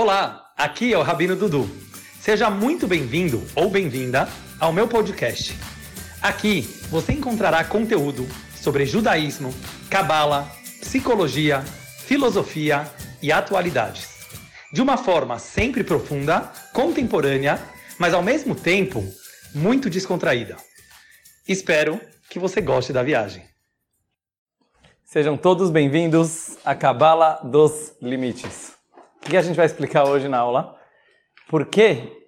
Olá, aqui é o Rabino Dudu. Seja muito bem-vindo ou bem-vinda ao meu podcast. Aqui você encontrará conteúdo sobre judaísmo, cabala, psicologia, filosofia e atualidades. De uma forma sempre profunda, contemporânea, mas ao mesmo tempo muito descontraída. Espero que você goste da viagem. Sejam todos bem-vindos à Cabala dos Limites. O que a gente vai explicar hoje na aula? Por que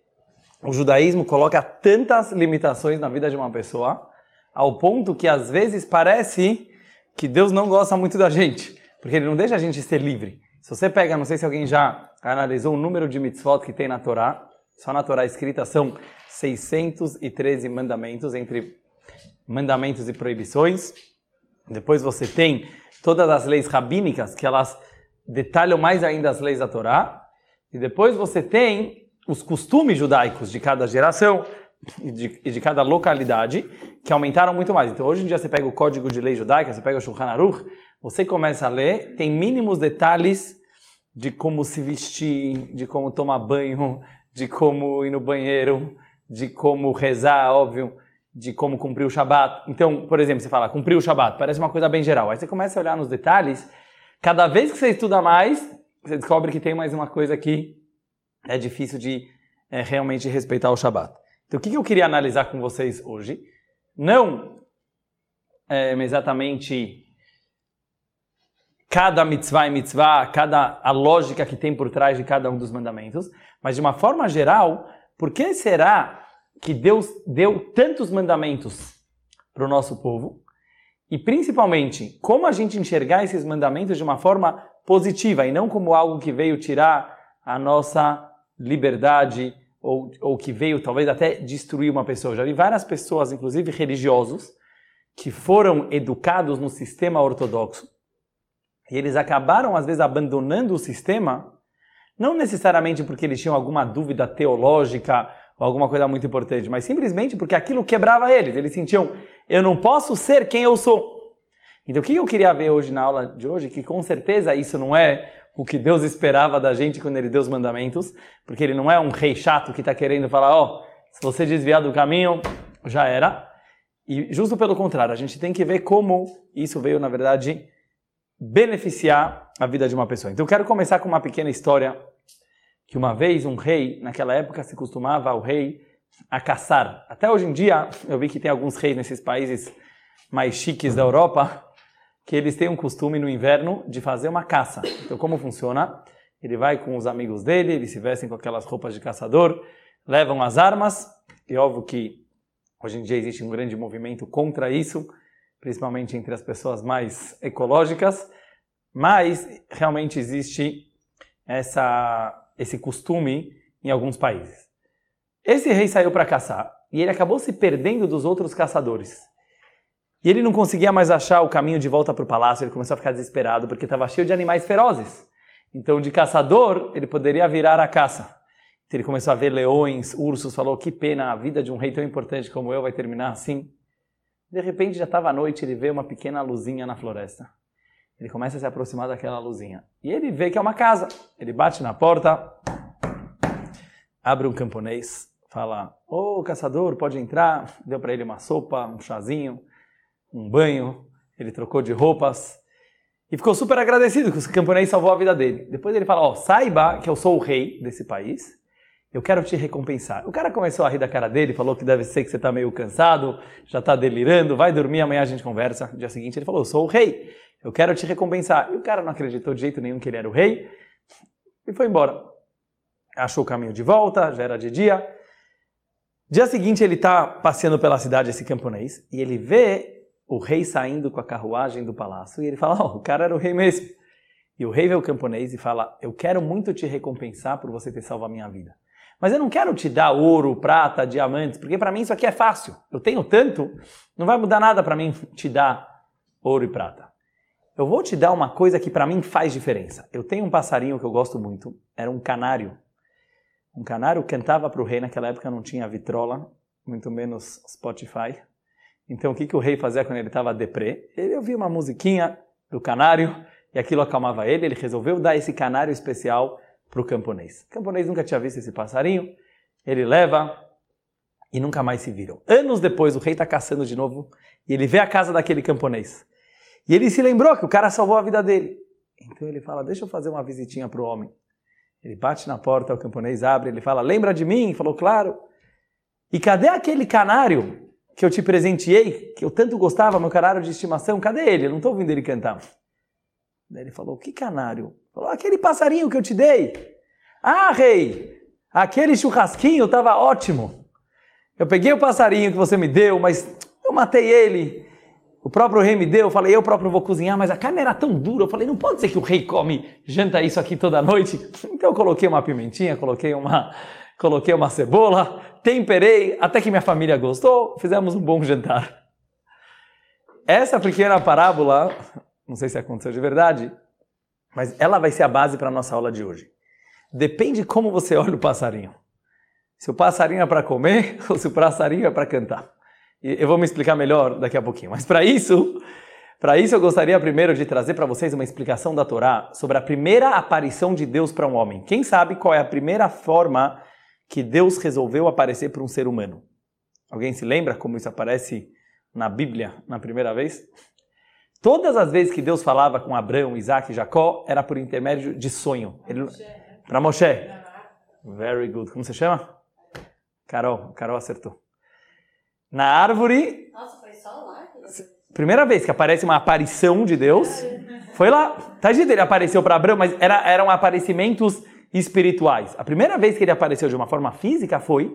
o judaísmo coloca tantas limitações na vida de uma pessoa, ao ponto que às vezes parece que Deus não gosta muito da gente, porque Ele não deixa a gente ser livre. Se você pega, não sei se alguém já analisou o número de mitzvot que tem na Torá, só na Torá escrita são 613 mandamentos, entre mandamentos e proibições. Depois você tem todas as leis rabínicas, que elas detalham mais ainda as leis da Torá. E depois você tem os costumes judaicos de cada geração e de, e de, cada localidade, que aumentaram muito mais. Então, hoje em dia, você pega o Código de Lei Judaica, você pega o Shulchan Aruch, você começa a ler, tem mínimos detalhes de como se vestir, de como tomar banho, de como ir no banheiro, de como rezar, óbvio, de como cumprir o Shabat. Então, por exemplo, você fala, cumprir o Shabat, parece uma coisa bem geral. Aí você começa a olhar nos detalhes, cada vez que você estuda mais, você descobre que tem mais uma coisa que é difícil de é, realmente respeitar o Shabat. Então, o que eu queria analisar com vocês hoje? Não é, exatamente cada mitzvah e mitzvah, cada a lógica que tem por trás de cada um dos mandamentos, mas de uma forma geral, por que será que Deus deu tantos mandamentos para o nosso povo? E principalmente, como a gente enxergar esses mandamentos de uma forma positiva e não como algo que veio tirar a nossa liberdade ou, ou que veio talvez até destruir uma pessoa. Já vi várias pessoas, inclusive religiosos, que foram educados no sistema ortodoxo e eles acabaram às vezes abandonando o sistema não necessariamente porque eles tinham alguma dúvida teológica ou alguma coisa muito importante, mas simplesmente porque aquilo quebrava eles. Eles sentiam, eu não posso ser quem eu sou. Então o que eu queria ver hoje na aula de hoje, que com certeza isso não é o que Deus esperava da gente quando Ele deu os mandamentos, porque Ele não é um rei chato que está querendo falar, ó, oh, se você desviar do caminho, já era. E justo pelo contrário, a gente tem que ver como isso veio, na verdade, beneficiar a vida de uma pessoa. Então eu quero começar com uma pequena história que uma vez um rei, naquela época se costumava o rei a caçar. Até hoje em dia, eu vi que tem alguns reis nesses países mais chiques da Europa, que eles têm um costume no inverno de fazer uma caça. Então como funciona? Ele vai com os amigos dele, eles se vestem com aquelas roupas de caçador, levam as armas, e óbvio que hoje em dia existe um grande movimento contra isso, principalmente entre as pessoas mais ecológicas, mas realmente existe essa esse costume em alguns países. Esse rei saiu para caçar e ele acabou se perdendo dos outros caçadores. E ele não conseguia mais achar o caminho de volta para o palácio, ele começou a ficar desesperado porque estava cheio de animais ferozes. Então, de caçador, ele poderia virar a caça. Então, ele começou a ver leões, ursos, falou: que pena, a vida de um rei tão importante como eu vai terminar assim. De repente, já estava à noite, ele vê uma pequena luzinha na floresta. Ele começa a se aproximar daquela luzinha. E ele vê que é uma casa. Ele bate na porta, abre um camponês, fala: Ô oh, caçador, pode entrar. Deu para ele uma sopa, um chazinho, um banho. Ele trocou de roupas e ficou super agradecido que o camponês salvou a vida dele. Depois ele fala: Ó, oh, saiba que eu sou o rei desse país. Eu quero te recompensar. O cara começou a rir da cara dele, falou que deve ser que você está meio cansado, já está delirando, vai dormir, amanhã a gente conversa. No dia seguinte ele falou: Eu sou o rei eu quero te recompensar. E o cara não acreditou de jeito nenhum que ele era o rei e foi embora. Achou o caminho de volta, já era de dia. Dia seguinte ele está passeando pela cidade, esse camponês, e ele vê o rei saindo com a carruagem do palácio e ele fala: oh, o cara era o rei mesmo. E o rei vê o camponês e fala: Eu quero muito te recompensar por você ter salvo a minha vida. Mas eu não quero te dar ouro, prata, diamantes, porque para mim isso aqui é fácil. Eu tenho tanto, não vai mudar nada para mim te dar ouro e prata. Eu vou te dar uma coisa que para mim faz diferença. Eu tenho um passarinho que eu gosto muito, era um canário. Um canário cantava para o rei, naquela época não tinha vitrola, muito menos Spotify. Então o que, que o rei fazia quando ele estava deprê? Ele ouvia uma musiquinha do canário e aquilo acalmava ele. Ele resolveu dar esse canário especial para o camponês. O camponês nunca tinha visto esse passarinho, ele leva e nunca mais se viram. Anos depois, o rei está caçando de novo e ele vê a casa daquele camponês. E ele se lembrou que o cara salvou a vida dele. Então ele fala: Deixa eu fazer uma visitinha para o homem. Ele bate na porta, o camponês abre, ele fala: Lembra de mim? Falou: Claro. E cadê aquele canário que eu te presenteei, que eu tanto gostava, meu canário de estimação? Cadê ele? Eu não estou ouvindo ele cantar. Daí ele falou: Que canário? Falou: Aquele passarinho que eu te dei. Ah, rei, aquele churrasquinho estava ótimo. Eu peguei o passarinho que você me deu, mas eu matei ele. O próprio rei me deu, eu falei, eu próprio vou cozinhar, mas a carne era tão dura. Eu falei, não pode ser que o rei come, janta isso aqui toda noite. Então eu coloquei uma pimentinha, coloquei uma, coloquei uma cebola, temperei, até que minha família gostou, fizemos um bom jantar. Essa pequena parábola, não sei se aconteceu de verdade, mas ela vai ser a base para a nossa aula de hoje. Depende como você olha o passarinho. Se o passarinho é para comer ou se o passarinho é para cantar. Eu vou me explicar melhor daqui a pouquinho. Mas para isso, para isso eu gostaria primeiro de trazer para vocês uma explicação da Torá sobre a primeira aparição de Deus para um homem. Quem sabe qual é a primeira forma que Deus resolveu aparecer para um ser humano? Alguém se lembra como isso aparece na Bíblia na primeira vez? Todas as vezes que Deus falava com Abraão, Isaac e Jacó, era por intermédio de sonho. Para Moshe. Very good. Como você chama? Carol. Carol acertou. Na árvore. Nossa, foi só lá. Primeira vez que aparece uma aparição de Deus. Foi lá. Tá dito, ele apareceu para Abraão, mas era, eram aparecimentos espirituais. A primeira vez que ele apareceu de uma forma física foi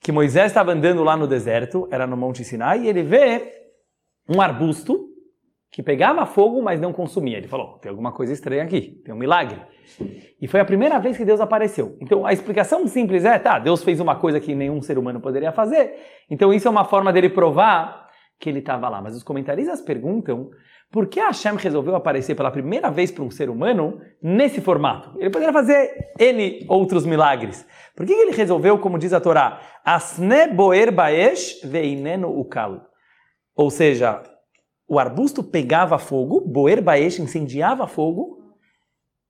que Moisés estava andando lá no deserto, era no Monte Sinai, e ele vê um arbusto que pegava fogo, mas não consumia. Ele falou: tem alguma coisa estranha aqui, tem um milagre. E foi a primeira vez que Deus apareceu. Então a explicação simples é: tá, Deus fez uma coisa que nenhum ser humano poderia fazer. Então isso é uma forma dele provar que ele estava lá. Mas os comentaristas perguntam por que Hashem resolveu aparecer pela primeira vez para um ser humano nesse formato? Ele poderia fazer N outros milagres. Por que ele resolveu, como diz a Torá, Asne boer baesh ukal? Ou seja, o arbusto pegava fogo, boer baesh incendiava fogo,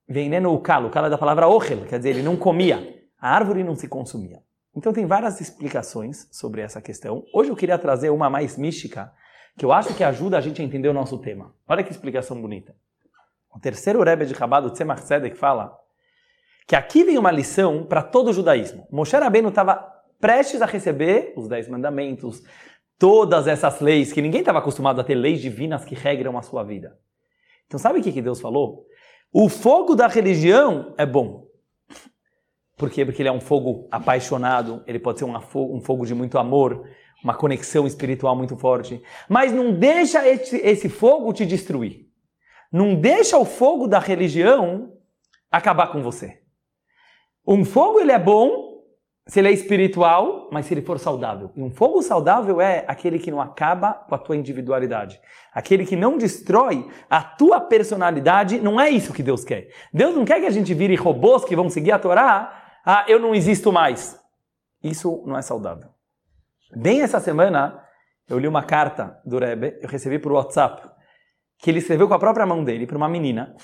veneno o calo, o calo é da palavra ochel, quer dizer, ele não comia, a árvore não se consumia. Então tem várias explicações sobre essa questão. Hoje eu queria trazer uma mais mística, que eu acho que ajuda a gente a entender o nosso tema. Olha que explicação bonita. O terceiro Rebbe de Chabad, o Tzemach Tzedek, fala que aqui vem uma lição para todo o judaísmo. Moshe Rabbeinu estava prestes a receber os Dez Mandamentos, todas essas leis, que ninguém estava acostumado a ter leis divinas que regram a sua vida. Então sabe o que, que Deus falou? O fogo da religião é bom. Por quê? Porque ele é um fogo apaixonado, ele pode ser um fogo, um fogo de muito amor, uma conexão espiritual muito forte. Mas não deixa esse, esse fogo te destruir. Não deixa o fogo da religião acabar com você. Um fogo ele é bom se ele é espiritual, mas se ele for saudável. E um fogo saudável é aquele que não acaba com a tua individualidade. Aquele que não destrói a tua personalidade. Não é isso que Deus quer. Deus não quer que a gente vire robôs que vão seguir a Torá. Ah, eu não existo mais. Isso não é saudável. Bem essa semana, eu li uma carta do Rebbe, eu recebi por WhatsApp, que ele escreveu com a própria mão dele para uma menina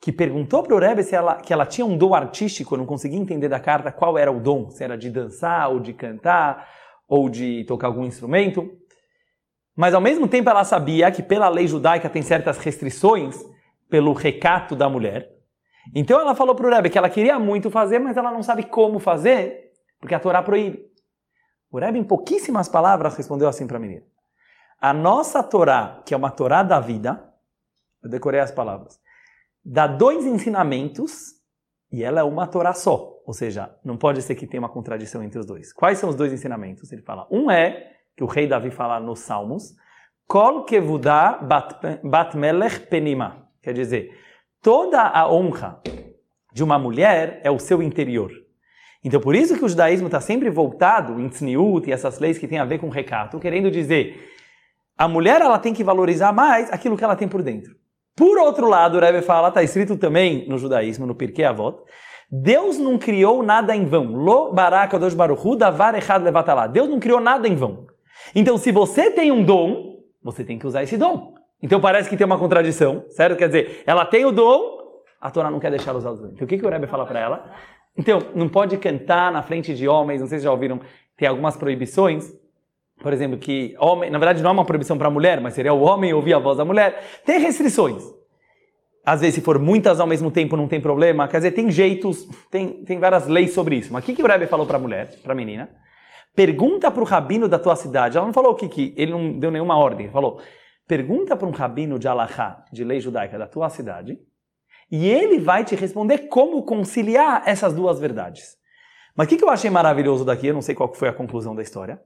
que perguntou para o Rebbe se ela, que ela tinha um dom artístico, eu não conseguia entender da carta qual era o dom, se era de dançar, ou de cantar, ou de tocar algum instrumento. Mas ao mesmo tempo ela sabia que pela lei judaica tem certas restrições pelo recato da mulher. Então ela falou para o Rebbe que ela queria muito fazer, mas ela não sabe como fazer, porque a Torá proíbe. O Rebbe, em pouquíssimas palavras, respondeu assim para a menina. A nossa Torá, que é uma Torá da vida, eu decorei as palavras, dá dois ensinamentos e ela é uma Torá só. Ou seja, não pode ser que tenha uma contradição entre os dois. Quais são os dois ensinamentos? Ele fala: um é, que o rei Davi fala nos Salmos, Kol kevudah bat melech penima. Quer dizer, toda a honra de uma mulher é o seu interior. Então, por isso que o judaísmo está sempre voltado em tzniut e essas leis que têm a ver com recato, querendo dizer, a mulher ela tem que valorizar mais aquilo que ela tem por dentro. Por outro lado, o Rebbe fala, está escrito também no judaísmo, no Pirkei Avot, Deus não criou nada em vão. Lo baraka dos baruchu davar echad levatalá. Deus não criou nada em vão. Então, se você tem um dom, você tem que usar esse dom. Então parece que tem uma contradição, certo? Quer dizer, ela tem o dom, a Torá não quer deixar usar os Então o que, que o Rebbe fala para ela? Então, não pode cantar na frente de homens, não sei se já ouviram, tem algumas proibições, por exemplo, que homem, na verdade não é uma proibição para a mulher, mas seria o homem ouvir a voz da mulher. Tem restrições. Às vezes, se for muitas ao mesmo tempo, não tem problema. Quer dizer, tem jeitos, tem, tem várias leis sobre isso. Mas o que, que o Rebbe falou para a mulher, para a menina? Pergunta para o rabino da tua cidade. Ela não falou o que, que ele não deu nenhuma ordem. Ele falou, pergunta para um rabino de Alahá, de lei judaica da tua cidade, e ele vai te responder como conciliar essas duas verdades. Mas o que, que eu achei maravilhoso daqui? Eu não sei qual foi a conclusão da história.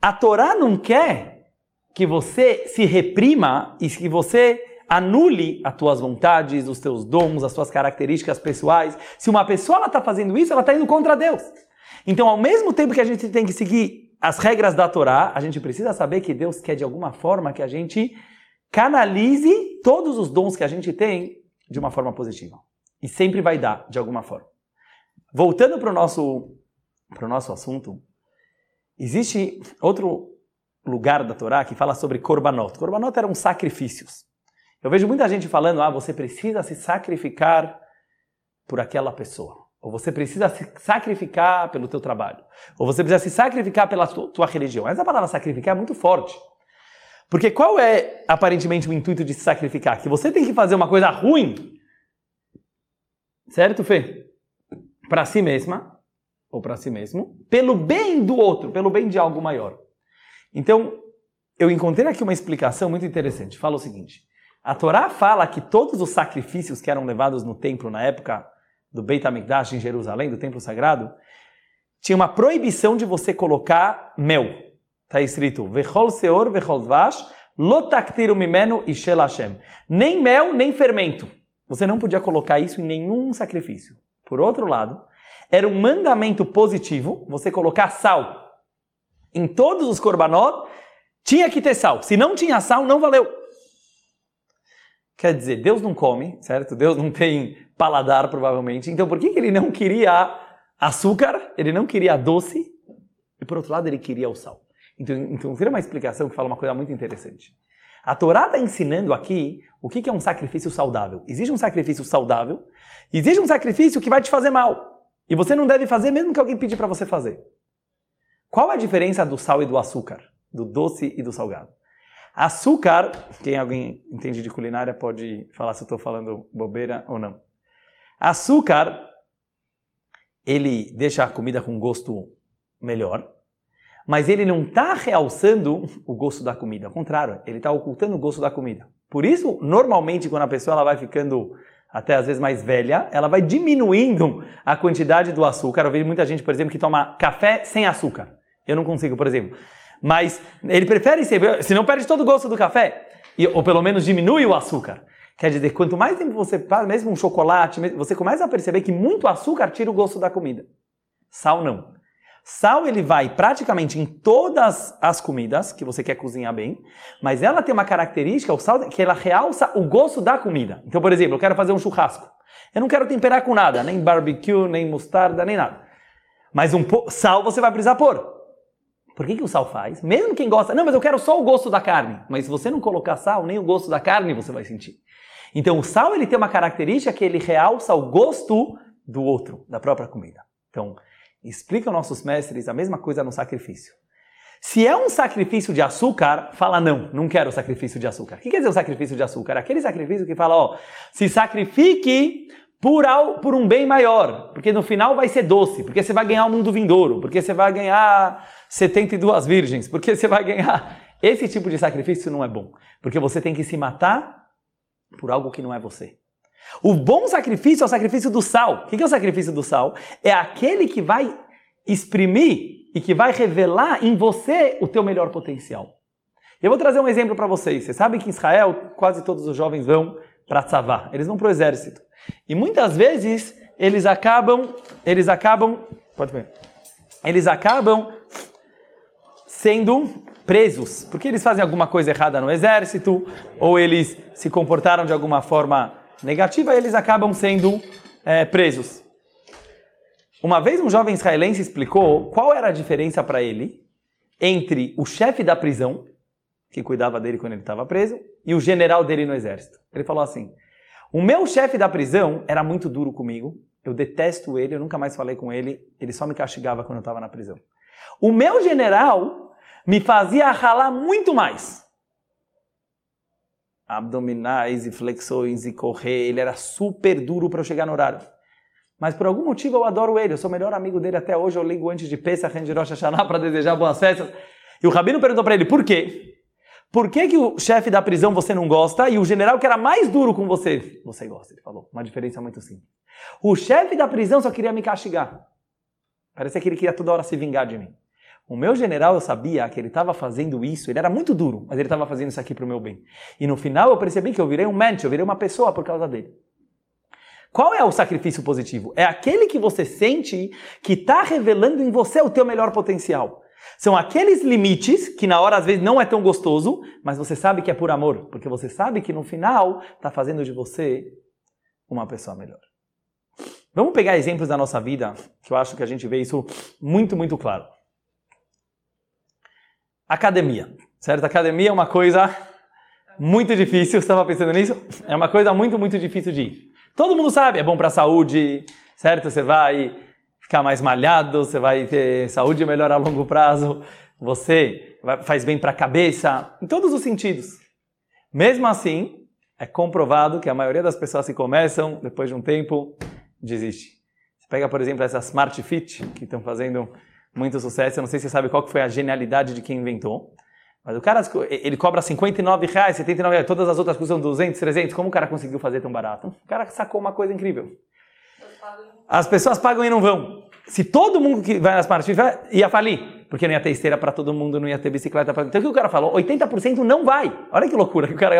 A Torá não quer que você se reprima e que você anule as tuas vontades, os teus dons, as tuas características pessoais. Se uma pessoa está fazendo isso, ela está indo contra Deus. Então, ao mesmo tempo que a gente tem que seguir as regras da Torá, a gente precisa saber que Deus quer de alguma forma que a gente canalize todos os dons que a gente tem de uma forma positiva. E sempre vai dar, de alguma forma. Voltando para o nosso, nosso assunto, existe outro lugar da Torá que fala sobre korbanot. Korbanot eram sacrifícios. Eu vejo muita gente falando, ah, você precisa se sacrificar por aquela pessoa. Ou você precisa se sacrificar pelo teu trabalho. Ou você precisa se sacrificar pela tua, religião. Essa palavra sacrificar é muito forte. Porque qual é aparentemente o intuito de se sacrificar? Que você tem que fazer uma coisa ruim, certo, Fê? Para si mesma, ou para si mesmo, pelo bem do outro, pelo bem de algo maior. Então, eu encontrei aqui uma explicação muito interessante. Fala o seguinte: a Torá fala que todos os sacrifícios que eram levados no templo na época do Beit HaMikdash em Jerusalém, do templo sagrado, tinha uma proibição de você colocar mel. Está escrito, Vechol Seor, Vechol Dvash, Lotaktiru Mimenu e Hashem. Nem mel, nem fermento. Você não podia colocar isso em nenhum sacrifício. Por outro lado, era um mandamento positivo você colocar sal. Em todos os korbanot, tinha que ter sal. Se não tinha sal, não valeu. Quer dizer, Deus não come, certo? Deus não tem paladar, provavelmente. Então, por que, ele não queria açúcar? Ele não queria doce? E por outro lado, ele queria o sal. Então, então vira uma explicação que fala uma coisa muito interessante. A Torá está ensinando aqui o que é um sacrifício saudável. Existe um sacrifício saudável, existe um sacrifício que vai te fazer mal. E você não deve fazer mesmo que alguém pedir para você fazer. Qual a diferença do sal e do açúcar? Do doce e do salgado? Açúcar, quem alguém entende de culinária pode falar se eu estou falando bobeira ou não. Açúcar, ele deixa a comida com gosto melhor mas ele não está realçando o gosto da comida. Ao contrário, ele está ocultando o gosto da comida. Por isso, normalmente, quando a pessoa ela vai ficando até às vezes mais velha, ela vai diminuindo a quantidade do açúcar. Eu vejo muita gente, por exemplo, que toma café sem açúcar. Eu não consigo, por exemplo. Mas ele prefere ser, se não perde todo o gosto do café, ou pelo menos diminui o açúcar. Quer dizer, quanto mais tempo você passa, mesmo um chocolate, você começa a perceber que muito açúcar tira o gosto da comida. Sal não. Sal ele vai praticamente em todas as comidas que você quer cozinhar bem, mas ela tem uma característica, o sal, que ela realça o gosto da comida. Então, por exemplo, eu quero fazer um churrasco. Eu não quero temperar com nada, nem barbecue, nem mostarda, nem nada. Mas um sal você vai precisar pôr. Por que, que o sal faz? Mesmo quem gosta, não, mas eu quero só o gosto da carne. Mas se você não colocar sal, nem o gosto da carne você vai sentir. Então o sal ele tem uma característica que ele realça o gosto do outro, da própria comida. Então, Explicam nossos mestres a mesma coisa no sacrifício. Se é um sacrifício de açúcar, fala não, não quero sacrifício de açúcar. O que quer dizer o sacrifício de açúcar? Aquele sacrifício que fala, ó, se sacrifique por, ao, por um bem maior, porque no final vai ser doce, porque você vai ganhar o mundo vindouro, porque você vai ganhar 72 virgens, porque você vai ganhar. Esse tipo de sacrifício não é bom, porque você tem que se matar por algo que não é você. O bom sacrifício é o sacrifício do sal. O que é o sacrifício do sal? É aquele que vai exprimir e que vai revelar em você o teu melhor potencial. Eu vou trazer um exemplo para vocês. Vocês sabem que em Israel quase todos os jovens vão para Tzavá, eles vão para o exército. E muitas vezes eles acabam, eles acabam, pode ver, eles acabam sendo presos, porque eles fazem alguma coisa errada no exército, ou eles se comportaram de alguma forma negativa, eles acabam sendo é, presos. Uma vez um jovem israelense explicou qual era a diferença para ele entre o chefe da prisão, que cuidava dele quando ele estava preso, e o general dele no exército. Ele falou assim: O meu chefe da prisão era muito duro comigo. Eu detesto ele, eu nunca mais falei com ele. Ele só me castigava quando eu estava na prisão. O meu general me fazia ralar muito mais. Abdominais e flexões e correr, ele era super duro para eu chegar no horário. Mas por algum motivo eu adoro ele, eu sou o melhor amigo dele até hoje, eu ligo antes de Pesach, de Rosh Hashanah para desejar boas festas. E o Rabino perguntou para ele, por quê? Por que, que o chefe da prisão você não gosta e o general que era mais duro com você, você gosta? Ele falou, uma diferença muito simples. O chefe da prisão só queria me castigar. Parecia que ele queria toda hora se vingar de mim. O meu general, eu sabia que ele estava fazendo isso, ele era muito duro, mas ele estava fazendo isso aqui para o meu bem. E no final eu percebi que eu virei um mente, eu virei uma pessoa por causa dele. Qual é o sacrifício positivo? É aquele que você sente que está revelando em você o teu melhor potencial. São aqueles limites que na hora às vezes não é tão gostoso, mas você sabe que é por amor, porque você sabe que no final está fazendo de você uma pessoa melhor. Vamos pegar exemplos da nossa vida, que eu acho que a gente vê isso muito, muito claro. Academia, certo? Academia é uma coisa muito difícil, você estava pensando nisso? É uma coisa muito, muito difícil de ir. Todo mundo sabe, é bom para a saúde, certo? Você vai ficar mais malhado, você vai ter saúde melhor a longo prazo, você faz bem para a cabeça, em todos os sentidos. Mesmo assim, é comprovado que a maioria das pessoas que começam, depois de um tempo, desiste. Você pega, por exemplo, essa Smart Fit, que estão fazendo muito sucesso, eu não sei se você sabe qual foi a genialidade de quem inventou, mas o cara, ele cobra 59 reais, 79 reais, todas as outras custam 200, 300. Como o cara conseguiu fazer tão barato? O cara sacou uma coisa incrível. As pessoas pagam e não vão. Se todo mundo que vai nas Smart ia falir, porque não ia ter esteira para todo mundo, não ia ter bicicleta para Então o que o cara falou? 80% não vai. Olha que loucura que o cara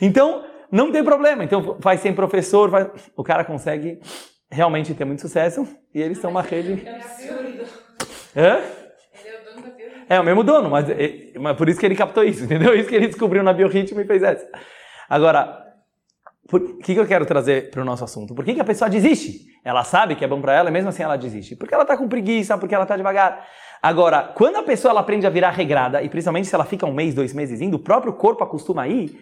Então, não tem problema. Então, faz sem professor, faz... o cara consegue realmente ter muito sucesso e eles são uma rede. É absurdo. Hã? É o mesmo dono, mas, é, mas por isso que ele captou isso, entendeu? Isso que ele descobriu na biorritmo e fez essa. Agora, o que, que eu quero trazer para o nosso assunto? Por que, que a pessoa desiste? Ela sabe que é bom para ela e mesmo assim ela desiste. Porque ela está com preguiça, porque ela está devagar. Agora, quando a pessoa ela aprende a virar regrada, e principalmente se ela fica um mês, dois meses indo, o próprio corpo acostuma a ir,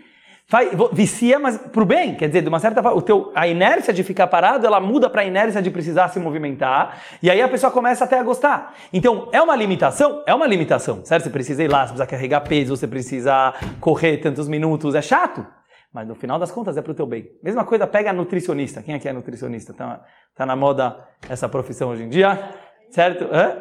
Faz, vicia, mas pro bem. Quer dizer, de uma certa forma, o teu, a inércia de ficar parado, ela muda para a inércia de precisar se movimentar. E aí a pessoa começa até a gostar. Então, é uma limitação? É uma limitação, certo? Você precisa ir lá, você precisa carregar peso, você precisa correr tantos minutos. É chato. Mas no final das contas é pro teu bem. Mesma coisa, pega nutricionista. Quem aqui é nutricionista? Tá, tá na moda essa profissão hoje em dia, certo? Hã?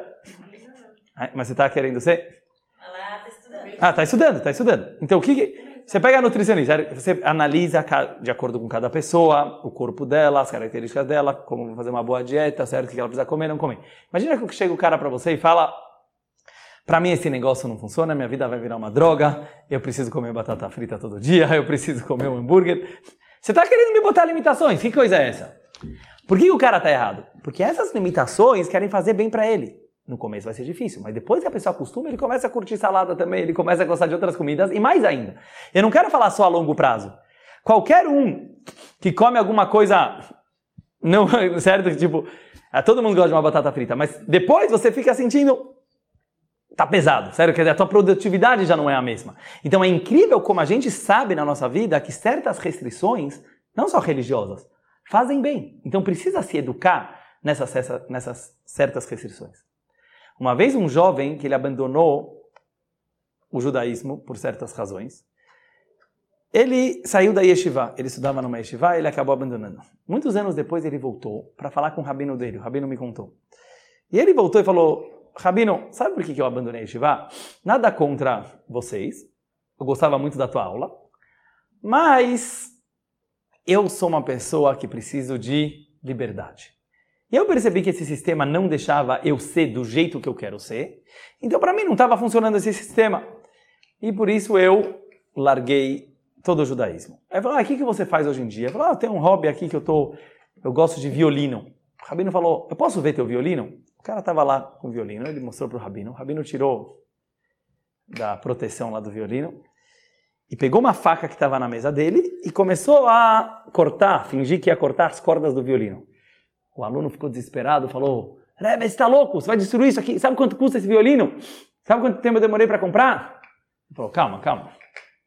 Mas você tá querendo ser? Tá estudando. Ah, tá estudando, tá estudando. Então, o que... Você pega a nutricionista, você analisa de acordo com cada pessoa, o corpo dela, as características dela, como fazer uma boa dieta, certo? O que ela precisa comer, não comer. Imagina que chega o cara para você e fala: para mim esse negócio não funciona, minha vida vai virar uma droga, eu preciso comer batata frita todo dia, eu preciso comer um hambúrguer. Você está querendo me botar limitações? Que coisa é essa? Por que o cara está errado? Porque essas limitações querem fazer bem para ele. No começo vai ser difícil, mas depois que a pessoa acostuma, ele começa a curtir salada também, ele começa a gostar de outras comidas e mais ainda. Eu não quero falar só a longo prazo. Qualquer um que come alguma coisa não certo, tipo, ah, todo mundo gosta de uma batata frita, mas depois você fica sentindo tá pesado, sério, quer dizer, a tua produtividade já não é a mesma. Então é incrível como a gente sabe na nossa vida que certas restrições, não só religiosas, fazem bem. Então precisa se educar nessas, nessas certas restrições. Uma vez um jovem que ele abandonou o judaísmo por certas razões, ele saiu da yeshiva, ele estudava numa yeshiva ele acabou abandonando. Muitos anos depois ele voltou para falar com o rabino dele, o rabino me contou. E ele voltou e falou, rabino, sabe por que eu abandonei a yeshiva? Nada contra vocês, eu gostava muito da tua aula, mas eu sou uma pessoa que preciso de liberdade. E eu percebi que esse sistema não deixava eu ser do jeito que eu quero ser. Então, para mim, não estava funcionando esse sistema. E por isso eu larguei todo o judaísmo. Aí falou, ah, o que, que você faz hoje em dia? Eu falei, ah, tenho um hobby aqui que eu tô, eu gosto de violino. O rabino falou, eu posso ver teu violino? O cara estava lá com o violino, ele mostrou para o rabino. O rabino tirou da proteção lá do violino e pegou uma faca que estava na mesa dele e começou a cortar, fingir que ia cortar as cordas do violino. O aluno ficou desesperado, falou: Rebbe, você está louco? Você vai destruir isso aqui? Sabe quanto custa esse violino? Sabe quanto tempo eu demorei para comprar? Ele falou: Calma, calma.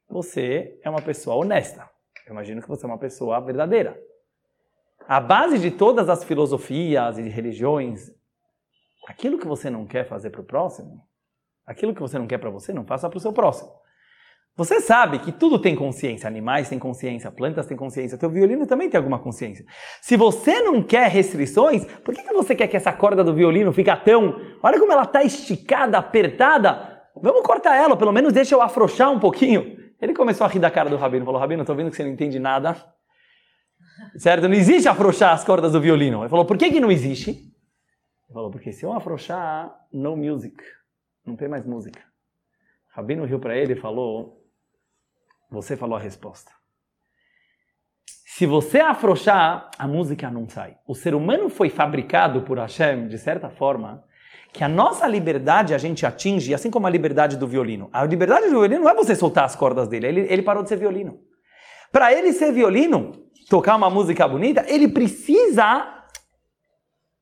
Você é uma pessoa honesta. Eu imagino que você é uma pessoa verdadeira. A base de todas as filosofias e religiões, aquilo que você não quer fazer para o próximo, aquilo que você não quer para você, não faça para o seu próximo. Você sabe que tudo tem consciência, animais têm consciência, plantas têm consciência, teu violino também tem alguma consciência. Se você não quer restrições, por que, que você quer que essa corda do violino fique tão... Olha como ela está esticada, apertada. Vamos cortar ela, pelo menos deixa eu afrouxar um pouquinho. Ele começou a rir da cara do Rabino, falou, Rabino, estou vendo que você não entende nada. Certo? Não existe afrouxar as cordas do violino. Ele falou, por que, que não existe? Ele falou, porque se eu afrouxar, no music. Não tem mais música. Rabino riu para ele e falou, você falou a resposta. Se você afrouxar, a música não sai. O ser humano foi fabricado por Hashem, de certa forma, que a nossa liberdade a gente atinge, assim como a liberdade do violino. A liberdade do violino não é você soltar as cordas dele, ele, ele parou de ser violino. Para ele ser violino, tocar uma música bonita, ele precisa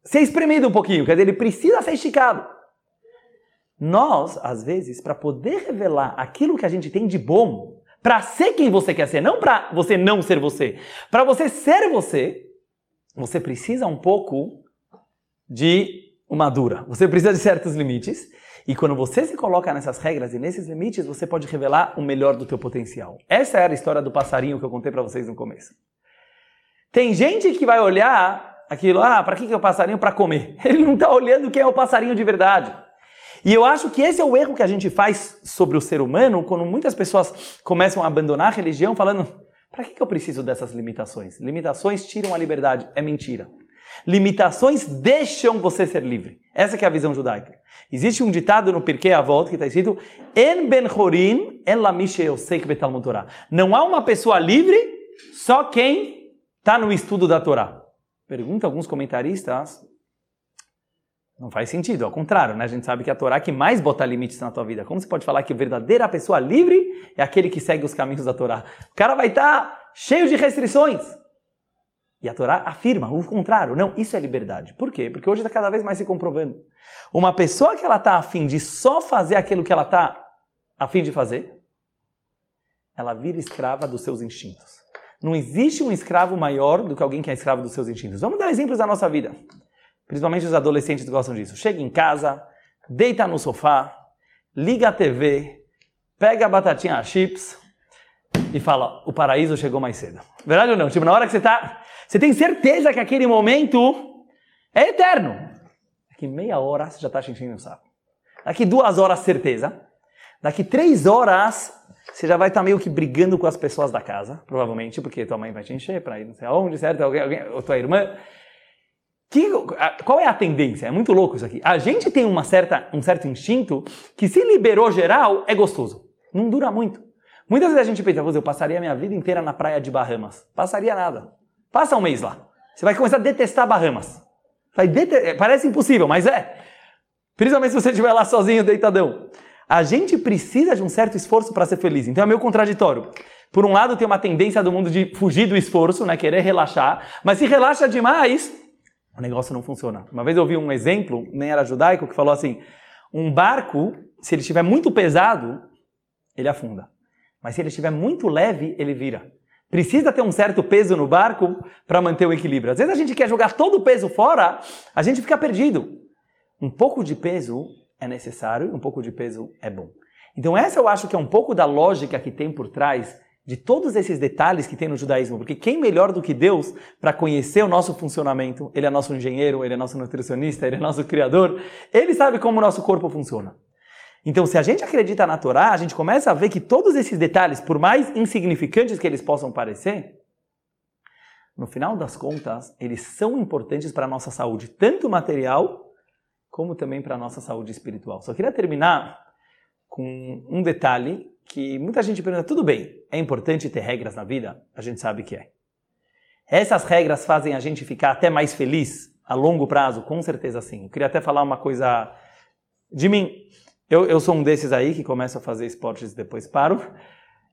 ser espremido um pouquinho, quer dizer, ele precisa ser esticado. Nós, às vezes, para poder revelar aquilo que a gente tem de bom, para ser quem você quer ser, não para você não ser você. Para você ser você, você precisa um pouco de uma dura. Você precisa de certos limites. E quando você se coloca nessas regras e nesses limites, você pode revelar o melhor do teu potencial. Essa era a história do passarinho que eu contei para vocês no começo. Tem gente que vai olhar aquilo, ah, para que, que é o passarinho? Para comer. Ele não está olhando quem é o passarinho de verdade. E eu acho que esse é o erro que a gente faz sobre o ser humano quando muitas pessoas começam a abandonar a religião falando: para que, eu preciso dessas limitações? Limitações tiram a liberdade. É mentira. Limitações deixam você ser livre. Essa é a visão judaica. Existe um ditado no Pirkei Avot que está escrito En ben chorin en la Torah. Não há uma pessoa livre, só quem está no estudo da Torá. Pergunta alguns comentaristas, não faz sentido, ao contrário, né? A gente sabe que a Torá que mais bota limites na tua vida. Como você pode falar que a verdadeira pessoa livre é aquele que segue os caminhos da Torá? O cara vai estar tá cheio de restrições. E a Torá afirma o contrário. Não, isso é liberdade. Por quê? Porque hoje está cada vez mais se comprovando. Uma pessoa que ela está afim de só fazer aquilo que ela está afim de fazer, ela vira escrava dos seus instintos. Não existe um escravo maior do que alguém que é escravo dos seus instintos. Vamos dar exemplos da nossa vida. Principalmente os adolescentes gostam disso. Chega em casa, deita no sofá, liga a TV, pega a batatinha chips e fala: o paraíso chegou mais cedo. Verdade ou não? Tipo, na hora que você tá. Você tem certeza que aquele momento é eterno. Daqui meia hora você já está enchendo o saco. Daqui duas horas, certeza. Daqui três horas, você já vai estar tá meio que brigando com as pessoas da casa, provavelmente, porque tua mãe vai te encher para ir não sei aonde, certo? Alguém, alguém, ou tua irmã. Que, qual é a tendência? É muito louco isso aqui. A gente tem uma certa, um certo instinto que se liberou geral é gostoso. Não dura muito. Muitas vezes a gente pensa, eu passaria a minha vida inteira na praia de Bahamas. Passaria nada. Passa um mês lá. Você vai começar a detestar Bahamas. Dete... Parece impossível, mas é. Principalmente se você estiver lá sozinho, deitadão. A gente precisa de um certo esforço para ser feliz. Então é meio contraditório. Por um lado, tem uma tendência do mundo de fugir do esforço, né? querer relaxar. Mas se relaxa demais, o negócio não funciona. Uma vez eu vi um exemplo, nem era judaico, que falou assim: um barco, se ele estiver muito pesado, ele afunda. Mas se ele estiver muito leve, ele vira. Precisa ter um certo peso no barco para manter o equilíbrio. Às vezes a gente quer jogar todo o peso fora, a gente fica perdido. Um pouco de peso é necessário, um pouco de peso é bom. Então essa eu acho que é um pouco da lógica que tem por trás de todos esses detalhes que tem no judaísmo, porque quem melhor do que Deus para conhecer o nosso funcionamento? Ele é nosso engenheiro, ele é nosso nutricionista, ele é nosso criador, ele sabe como o nosso corpo funciona. Então, se a gente acredita na Torá, a gente começa a ver que todos esses detalhes, por mais insignificantes que eles possam parecer, no final das contas, eles são importantes para a nossa saúde, tanto material como também para a nossa saúde espiritual. Só queria terminar com um detalhe que muita gente pergunta, tudo bem, é importante ter regras na vida? A gente sabe que é. Essas regras fazem a gente ficar até mais feliz a longo prazo? Com certeza sim. Eu queria até falar uma coisa de mim. Eu, eu sou um desses aí que começa a fazer esportes e depois paro.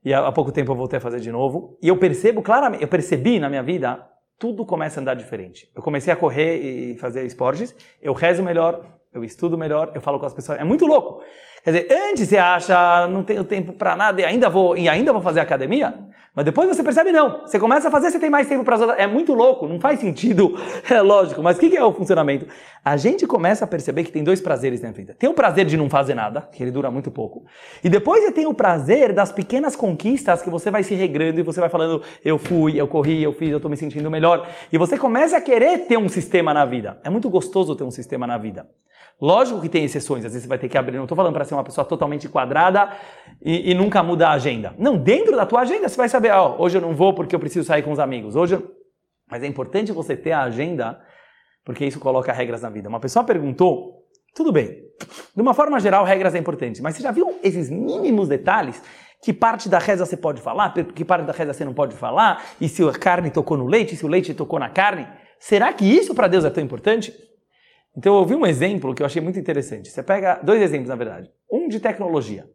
E há, pouco tempo eu voltei a fazer de novo. E eu percebo claramente, eu percebi na minha vida, tudo começa a andar diferente. Eu comecei a correr e fazer esportes, eu rezo melhor, eu estudo melhor, eu falo com as pessoas. É muito louco. Quer dizer, antes você acha, não tenho tempo para nada e ainda vou e ainda vou fazer academia, mas depois você percebe não. Você começa a fazer, você tem mais tempo para É muito louco, não faz sentido, é lógico. Mas o que, que é o funcionamento? A gente começa a perceber que tem dois prazeres na vida. Tem o prazer de não fazer nada, que ele dura muito pouco. E depois você tem o prazer das pequenas conquistas que você vai se regrando e você vai falando, eu fui, eu corri, eu fiz, eu estou me sentindo melhor. E você começa a querer ter um sistema na vida. É muito gostoso ter um sistema na vida. Lógico que tem exceções, às vezes você vai ter que abrir. Não estou falando para ser uma pessoa totalmente quadrada e, e, nunca muda a agenda. Não, dentro da tua agenda você vai saber, ó, hoje eu não vou porque eu preciso sair com os amigos. Hoje, eu... mas é importante você ter a agenda porque isso coloca regras na vida. Uma pessoa perguntou, tudo bem, de uma forma geral regras é importante, mas você já viu esses mínimos detalhes? Que parte da reza você pode falar, que parte da reza você não pode falar, e se a carne tocou no leite, se o leite tocou na carne? Será que isso para Deus é tão importante? Então eu ouvi um exemplo que eu achei muito interessante. Você pega dois exemplos, na verdade. Um de tecnologia.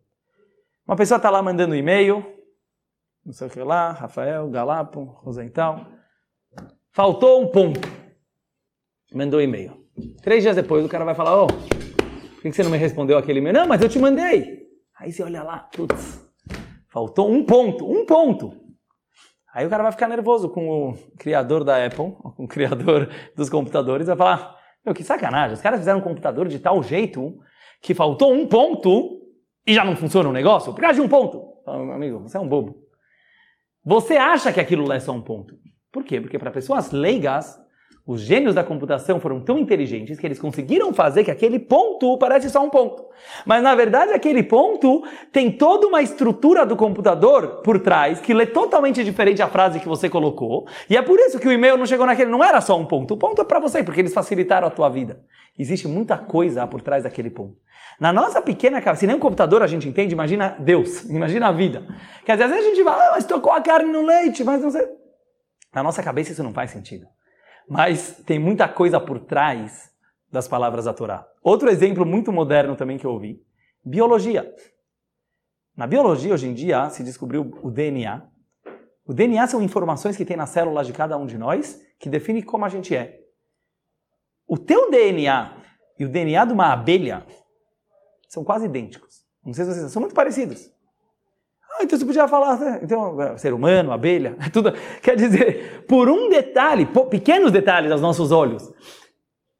Uma pessoa está lá mandando e-mail, não sei o que lá, Rafael, Galapo, Rosental. Faltou um ponto. Mandou e-mail. Três dias depois o cara vai falar, ô, oh, por que você não me respondeu aquele e-mail? Não, mas eu te mandei. Aí você olha lá, putz, faltou um ponto, um ponto. Aí o cara vai ficar nervoso com o criador da Apple, com o criador dos computadores, vai falar, meu, que sacanagem. Os caras fizeram um computador de tal jeito que faltou um ponto e já não funciona o negócio por causa de um ponto. Meu amigo, você é um bobo. Você acha que aquilo é só um ponto. Por quê? Porque para pessoas leigas, os gênios da computação foram tão inteligentes que eles conseguiram fazer que aquele ponto parece só um ponto. Mas na verdade aquele ponto tem toda uma estrutura do computador por trás que lê totalmente diferente a frase que você colocou. E é por isso que o e-mail não chegou naquele, não era só um ponto. O ponto é para você, porque eles facilitaram a tua vida. Existe muita coisa por trás daquele ponto. Na nossa pequena cabeça, se nem um computador a gente entende, imagina Deus, imagina a vida. Quer dizer, às vezes a gente fala, ah, mas tocou a carne no leite, mas não sei. Na nossa cabeça isso não faz sentido mas tem muita coisa por trás das palavras da Torá. Outro exemplo muito moderno também que eu ouvi, biologia. Na biologia, hoje em dia, se descobriu o DNA. O DNA são informações que tem nas células de cada um de nós que define como a gente é. O teu DNA e o DNA de uma abelha são quase idênticos. Não sei se vocês são muito parecidos. Ah, então você podia falar, né? então, é, ser humano, abelha, tudo. Quer dizer, por um detalhe, pequenos detalhes aos nossos olhos,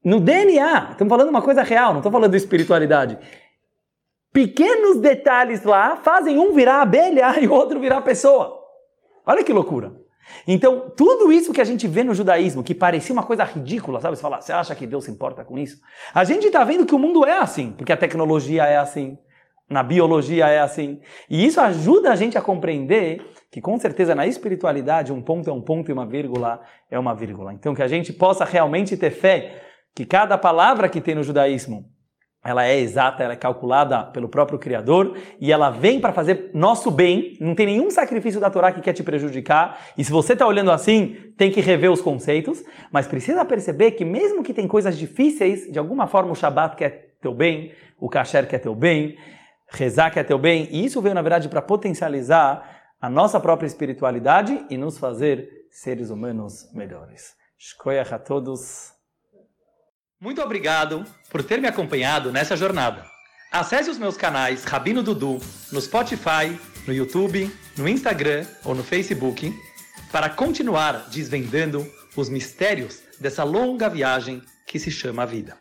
no DNA, estamos falando uma coisa real, não estou falando de espiritualidade. Pequenos detalhes lá fazem um virar abelha e o outro virar pessoa. Olha que loucura. Então, tudo isso que a gente vê no judaísmo, que parecia uma coisa ridícula, sabe? Você fala, você acha que Deus se importa com isso? A gente está vendo que o mundo é assim, porque a tecnologia é assim, na biologia é assim. E isso ajuda a gente a compreender que, com certeza, na espiritualidade, um ponto é um ponto e uma vírgula é uma vírgula. Então, que a gente possa realmente ter fé que cada palavra que tem no judaísmo ela é exata, ela é calculada pelo próprio Criador e ela vem para fazer nosso bem. Não tem nenhum sacrifício da Torá que quer te prejudicar. E se você está olhando assim, tem que rever os conceitos. Mas precisa perceber que mesmo que tem coisas difíceis, de alguma forma o Shabat quer teu bem, o Kasher quer teu bem, rezar que é teu bem, e isso veio na verdade para potencializar a nossa própria espiritualidade e nos fazer seres humanos melhores. Shkoyach a todos. Muito obrigado por ter me acompanhado nessa jornada. Acesse os meus canais Rabino Dudu no Spotify, no YouTube, no Instagram ou no Facebook para continuar desvendando os mistérios dessa longa viagem que se chama vida.